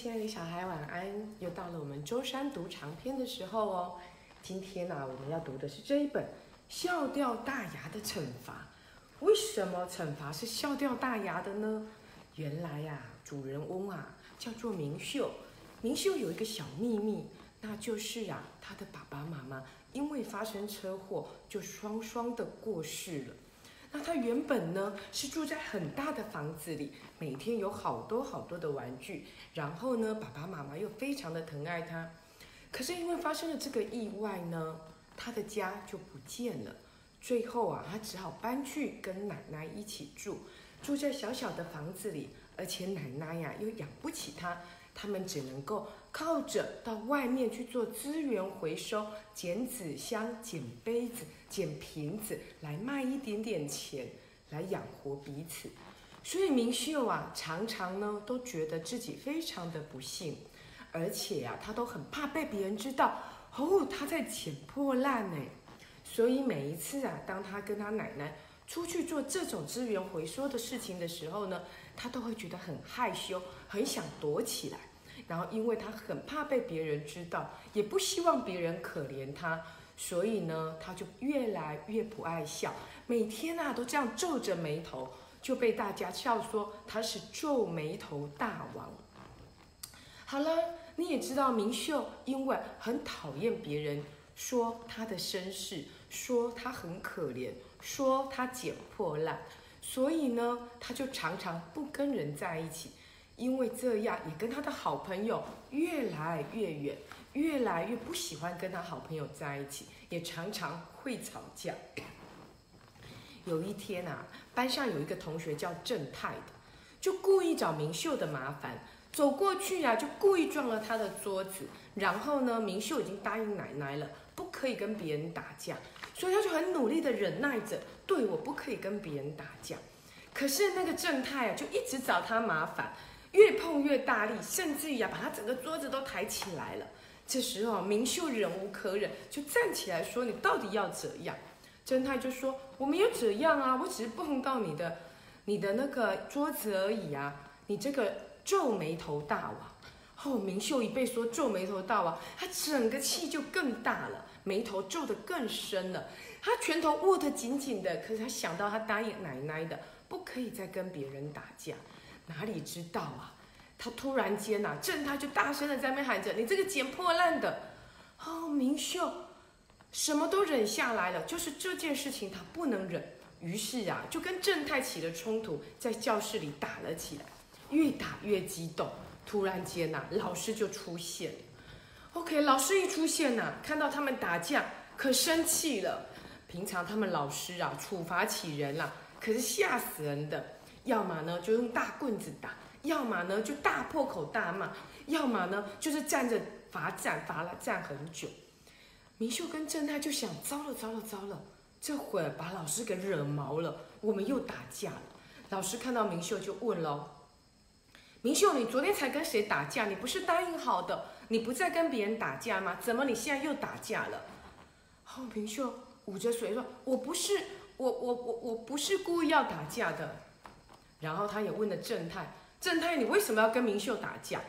亲爱的小孩，晚安！又到了我们周三读长篇的时候哦。今天呢、我们要读的是这一本《笑掉大牙的惩罚》。为什么惩罚是笑掉大牙的呢？原来呀、主人翁啊叫做明秀。明秀有一个小秘密，那就是啊，他的爸爸妈妈因为发生车祸，就双双的过世了。那他原本呢是住在很大的房子里，每天有好多好多的玩具，然后呢，爸爸妈妈又非常的疼爱他。可是因为发生了这个意外呢，他的家就不见了。最后啊，他只好搬去跟奶奶一起住，住在小小的房子里，而且奶奶呀又养不起他，他们只能够靠着到外面去做资源回收，捡纸箱、捡杯子、捡瓶子来卖一点点钱，来养活彼此。所以明秀啊，常常呢都觉得自己非常的不幸，而且呀、他都很怕被别人知道哦他在捡破烂呢。所以每一次啊，当他跟他奶奶出去做这种资源回收的事情的时候呢，他都会觉得很害羞，很想躲起来。然后因为他很怕被别人知道，也不希望别人可怜他，所以呢，他就越来越不爱笑，每天啊都这样皱着眉头，就被大家笑说他是皱眉头大王。好了，你也知道明秀因为很讨厌别人说他的身世，说他很可怜，说他捡破烂，所以呢，他就常常不跟人在一起。因为这样，也跟他的好朋友越来越远，越来越不喜欢跟他好朋友在一起，也常常会吵架。有一天啊，班上有一个同学叫正太的，就故意找明秀的麻烦，走过去呀、就故意撞了他的桌子。然后呢，明秀已经答应奶奶了，不可以跟别人打架，所以他就很努力的忍耐着，对我不可以跟别人打架。可是那个正太啊，就一直找他麻烦。越碰越大力，甚至于啊，把他整个桌子都抬起来了。这时候，明秀忍无可忍，就站起来说：“你到底要怎样？”侦探就说：“我没有怎样啊，我只是碰到你的，你的那个桌子而已啊。你这个皱眉头大王。”哦，明秀一被说皱眉头大王，他整个气就更大了，眉头皱得更深了。他拳头握得紧紧的，可是他想到他答应奶奶的，不可以再跟别人打架。哪里知道啊！他突然间呐、正太就大声的在那喊着：“你这个捡破烂的！”哦，明秀什么都忍下来了，就是这件事情他不能忍，于是啊，就跟正太起了冲突，在教室里打了起来，越打越激动。突然间呐、老师就出现了。OK，老师一出现呐、看到他们打架，可生气了。平常他们老师啊，处罚起人啦、可是吓死人的。要么呢就用大棍子打，要么呢就大破口大骂，要么呢就是站着罚站，罚了站很久。明秀跟正太就想：糟了糟了糟了，这会儿把老师给惹毛了，我们又打架了。老师看到明秀就问喽：“明秀，你昨天才跟谁打架？你不是答应好的，你不再跟别人打架吗？怎么你现在又打架了？”哦，明秀捂着嘴说：“我不是，我我我我不是故意要打架的。”然后他也问了正太：“正太，你为什么要跟明秀打架？”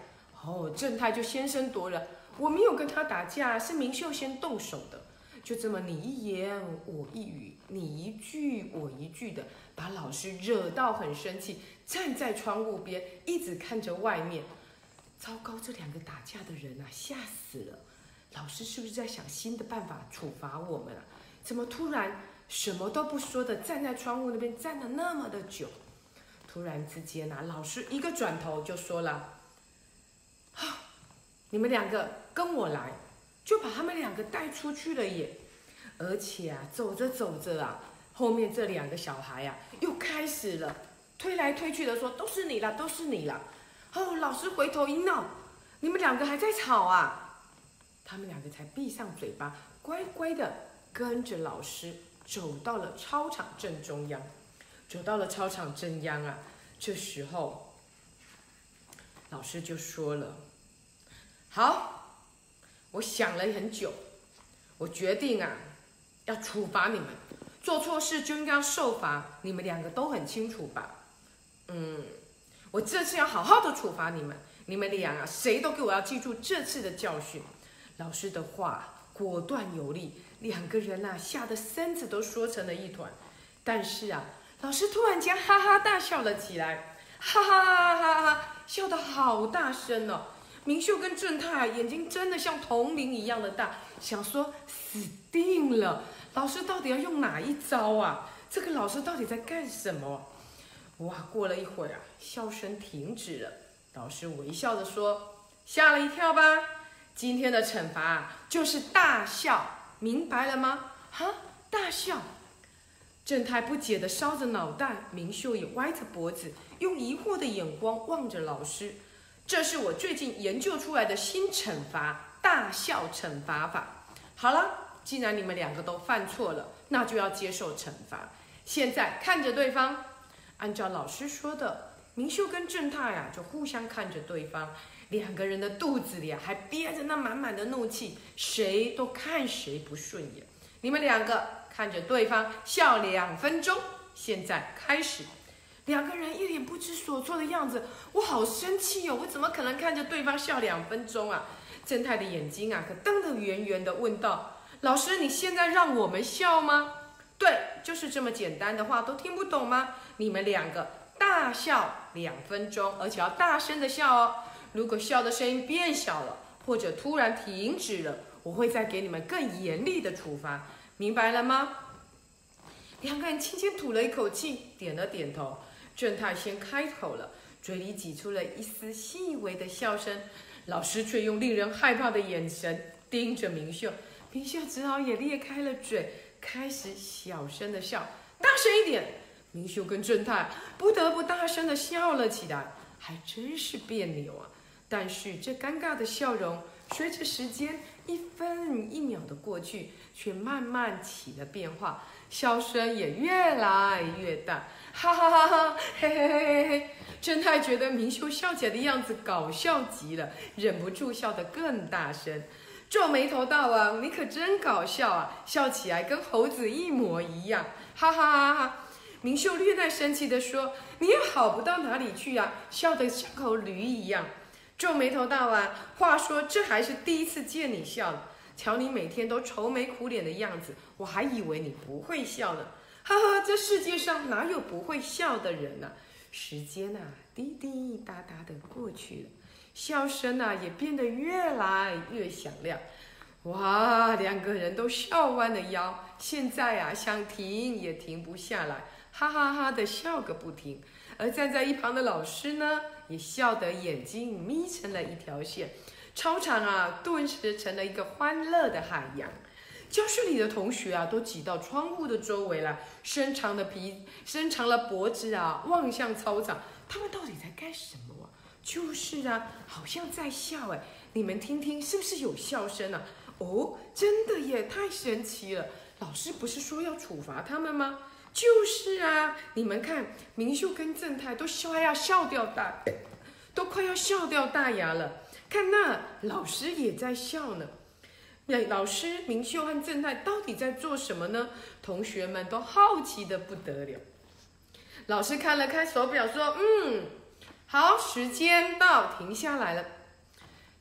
哦，正太就先声夺人：“我没有跟他打架，是明秀先动手的。”就这么你一言我一语，你一句我一句的，把老师惹到很生气，站在窗户边一直看着外面。糟糕，这两个打架的人啊，吓死了！老师是不是在想新的办法处罚我们啊？怎么突然什么都不说的站在窗户那边站了那么的久？突然之间啊，老师一个转头就说了：“啊，你们两个跟我来。”就把他们两个带出去了耶！而且啊，走着走着啊，后面这两个小孩啊，又开始了推来推去的说：“都是你啦，都是你啦！”哦，老师回头一闹，你们两个还在吵啊！他们两个才闭上嘴巴，乖乖的跟着老师走到了操场正中央。走到了操场正央啊，这时候老师就说了：“好，我想了很久，我决定啊，要处罚你们，做错事就应该受罚，你们两个都很清楚吧？嗯，我这次要好好的处罚你们，你们俩啊，谁都给我要记住这次的教训。老师的话果断有力，两个人呐吓得身子都缩成了一团。但是啊，老师突然间哈哈大笑了起来，哈哈哈哈哈，笑得好大声哦。明秀跟正太，眼睛真的像铜铃一样的大，想说死定了，老师到底要用哪一招啊？这个老师到底在干什么？哇，过了一会儿啊，笑声停止了。老师微笑着说：“吓了一跳吧？今天的惩罚就是大笑，明白了吗？”哈，大笑。正太不解地烧着脑袋，明秀也歪着脖子，用疑惑的眼光望着老师。这是我最近研究出来的新惩罚——大笑惩罚法。好了，既然你们两个都犯错了，那就要接受惩罚。现在看着对方，按照老师说的，明秀跟正太呀就互相看着对方，两个人的肚子里啊还憋着那满满的怒气，谁都看谁不顺眼。你们两个看着对方笑两分钟，现在开始。两个人一脸不知所措的样子，我好生气哦！我怎么可能看着对方笑两分钟啊？正太的眼睛啊，可瞪得圆圆的，问道：“老师，你现在让我们笑吗？”“对，就是这么简单的话都听不懂吗？”“你们两个大笑两分钟，而且要大声的笑哦。如果笑的声音变小了，或者突然停止了，我会再给你们更严厉的处罚，明白了吗？”两个人轻轻吐了一口气，点了点头。正太先开口了，嘴里挤出了一丝细微的笑声，老师却用令人害怕的眼神盯着明秀，明秀只好也裂开了嘴，开始小声的笑，大声一点。明秀跟正太不得不大声的笑了起来，还真是别扭啊。但是这尴尬的笑容，随着时间一分一秒的过去，却慢慢起了变化，笑声也越来越大。哈哈哈哈，嘿嘿嘿嘿嘿！正太觉得明秀笑起来的样子搞笑极了，忍不住笑得更大声，皱眉头大王，你可真搞笑啊，笑起来跟猴子一模一样！”哈哈哈哈！明秀略带生气地说：“你也好不到哪里去呀，笑得像头驴一样。”皱眉头道：“啊，话说这还是第一次见你笑，瞧你每天都愁眉苦脸的样子，我还以为你不会笑呢。”哈哈，这世界上哪有不会笑的人呢？时间呐，滴滴答答的过去了，笑声呐也变得越来越响亮。哇，两个人都笑弯了腰，现在啊想停也停不下来，哈哈哈的笑个不停。而站在一旁的老师呢，也笑得眼睛眯成了一条线。操场啊，顿时成了一个欢乐的海洋。教室里的同学啊，都挤到窗户的周围了，伸长的鼻，伸长了脖子啊，望向操场。他们到底在干什么？就是啊，好像在笑哎！你们听听，是不是有笑声啊？哦，真的耶，太神奇了！老师不是说要处罚他们吗？就是啊，你们看，明秀跟正太都笑要笑掉大，都快要笑掉大牙了。看那老师也在笑呢。那老师明秀和正太到底在做什么呢？同学们都好奇的不得了。老师看了看手表，说：“嗯，好，时间到，停下来了。”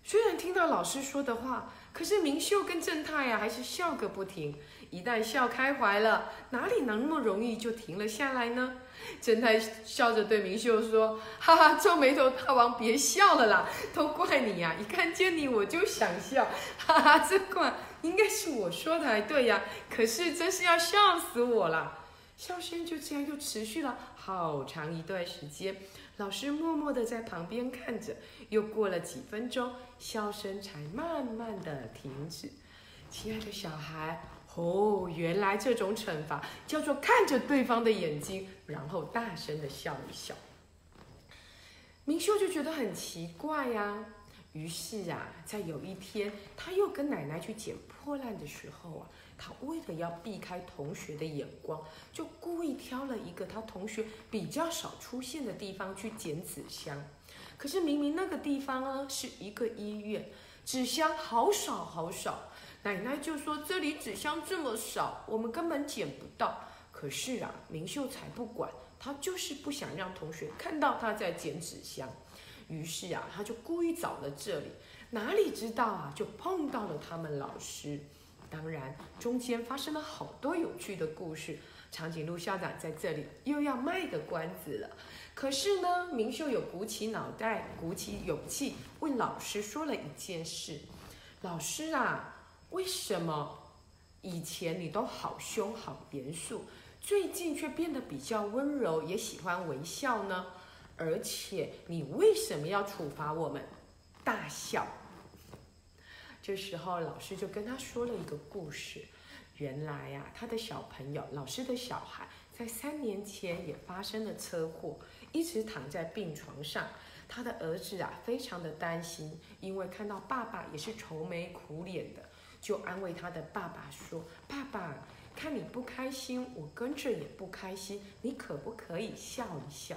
虽然听到老师说的话，可是明秀跟正太呀，还是笑个不停。一旦笑开怀了，哪里能那么容易就停了下来呢？正太笑着对明秀说：“哈哈，皱眉头大王，别笑了啦，都怪你呀！一看见你我就想笑，哈哈，这怪应该是我说的才对呀。可是真是要笑死我了。”笑声就这样又持续了好长一段时间，老师默默的在旁边看着。又过了几分钟，笑声才慢慢的停止。亲爱的小孩。哦，原来这种惩罚叫做看着对方的眼睛，然后大声的笑一笑。明秀就觉得很奇怪呀，于是啊，在有一天，他又跟奶奶去捡破烂的时候啊，他为了要避开同学的眼光，就故意挑了一个他同学比较少出现的地方去捡纸箱。可是明明那个地方呢是一个医院，纸箱好少好少。奶奶就说：“这里纸箱这么少，我们根本捡不到。”可是啊，明秀才不管，他就是不想让同学看到他在捡纸箱。于是啊，他就故意找了这里，哪里知道啊，就碰到了他们老师。当然，中间发生了好多有趣的故事。长颈鹿校长在这里又要卖个关子了。可是呢，明秀有鼓起脑袋，鼓起勇气，问老师说了一件事：“老师啊，为什么以前你都好凶好严肃，最近却变得比较温柔，也喜欢微笑呢？而且你为什么要处罚我们大笑？”这时候，老师就跟他说了一个故事。原来呀，他的小朋友，老师的小孩，在三年前也发生了车祸，一直躺在病床上。他的儿子啊，非常的担心，因为看到爸爸也是愁眉苦脸的，就安慰他的爸爸说：“爸爸，看你不开心，我跟着也不开心，你可不可以笑一笑？”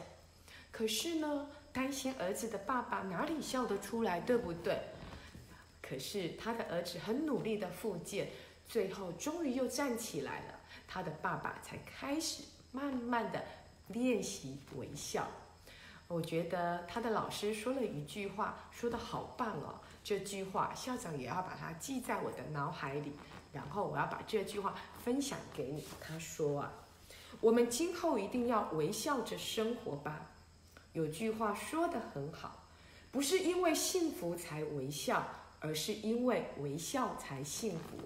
可是呢，担心儿子的爸爸哪里笑得出来，对不对？可是他的儿子很努力的复健，最后终于又站起来了。他的爸爸才开始慢慢的练习微笑。我觉得他的老师说了一句话，说的好棒哦。这句话校长也要把它记在我的脑海里，然后我要把这句话分享给你。他说啊，我们今后一定要微笑着生活吧。有句话说的很好，不是因为幸福才微笑。而是因为微笑才幸福，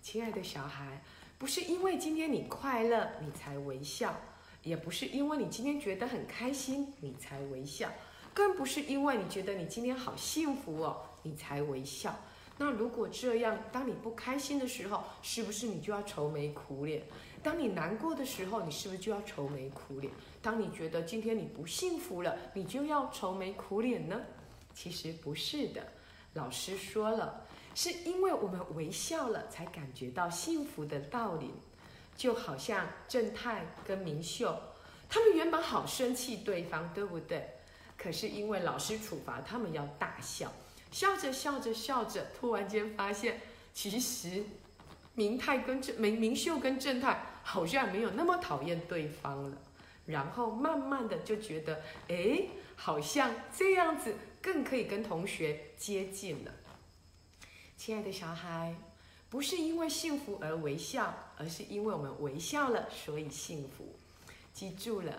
亲爱的小孩，不是因为今天你快乐你才微笑，也不是因为你今天觉得很开心你才微笑，更不是因为你觉得你今天好幸福哦你才微笑。那如果这样，当你不开心的时候，是不是你就要愁眉苦脸？当你难过的时候，你是不是就要愁眉苦脸？当你觉得今天你不幸福了，你就要愁眉苦脸呢？其实不是的。老师说了，是因为我们微笑了，才感觉到幸福的道理。就好像正太跟明秀，他们原本好生气对方，对不对？可是因为老师处罚他们要大笑，笑着笑着笑着，突然间发现，其实明太跟正明明秀跟正太好像没有那么讨厌对方了。然后慢慢的就觉得，哎，好像这样子。更可以跟同学接近了，亲爱的小孩，不是因为幸福而微笑，而是因为我们微笑了，所以幸福。记住了，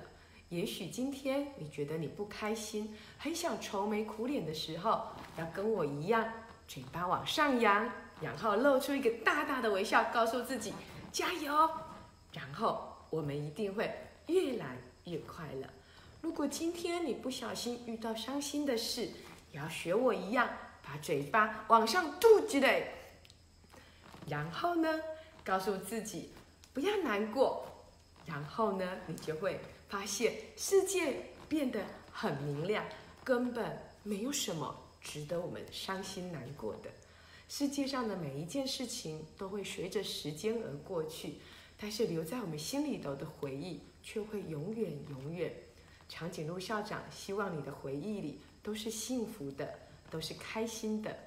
也许今天你觉得你不开心，很想愁眉苦脸的时候，要跟我一样，嘴巴往上扬，然后露出一个大大的微笑，告诉自己加油，然后我们一定会越来越快乐。如果今天你不小心遇到伤心的事，也要学我一样，把嘴巴往上嘟起来，然后呢，告诉自己不要难过，然后呢，你就会发现世界变得很明亮，根本没有什么值得我们伤心难过的。世界上的每一件事情都会随着时间而过去，但是留在我们心里头的回忆却会永远永远。长颈鹿校长希望你的回忆里都是幸福的，都是开心的。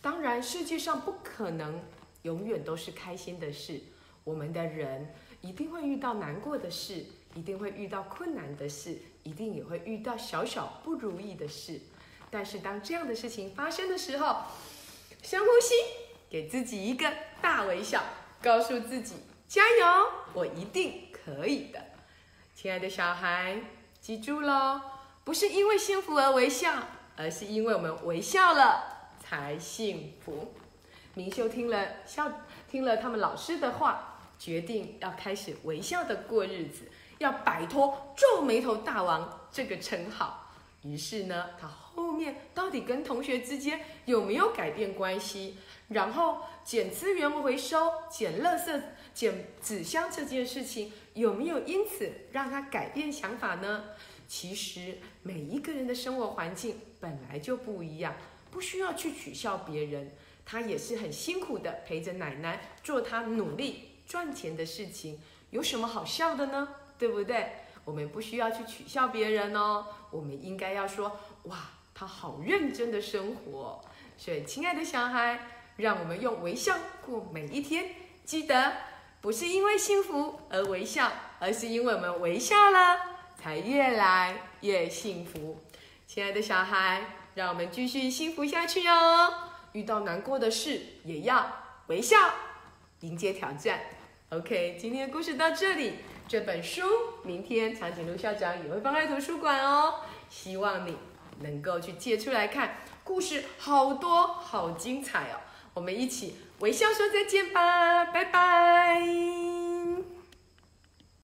当然，世界上不可能永远都是开心的事。我们的人一定会遇到难过的事，一定会遇到困难的事，一定也会遇到小小不如意的事。但是，当这样的事情发生的时候，深呼吸，给自己一个大微笑，告诉自己加油，我一定可以的，亲爱的小孩。记住喽，不是因为幸福而微笑，而是因为我们微笑了才幸福。明秀听了笑，听了他们老师的话，决定要开始微笑的过日子，要摆脱皱眉头大王这个称号。于是呢，他后面到底跟同学之间有没有改变关系？然后捡资源回收、捡垃圾、捡纸箱这件事情。有没有因此让他改变想法呢？其实每一个人的生活环境本来就不一样，不需要去取笑别人。他也是很辛苦的陪着奶奶做他努力赚钱的事情，有什么好笑的呢？对不对？我们不需要去取笑别人哦，我们应该要说哇，他好认真的生活。所以，亲爱的小孩，让我们用微笑过每一天，记得。不是因为幸福而微笑，而是因为我们微笑了，才越来越幸福。亲爱的小孩，让我们继续幸福下去哦！遇到难过的事也要微笑，迎接挑战。OK，今天的故事到这里。这本书明天长颈鹿校长也会放在图书馆哦，希望你能够去借出来看。故事好多，好精彩哦！我们一起微笑说再见吧，拜拜。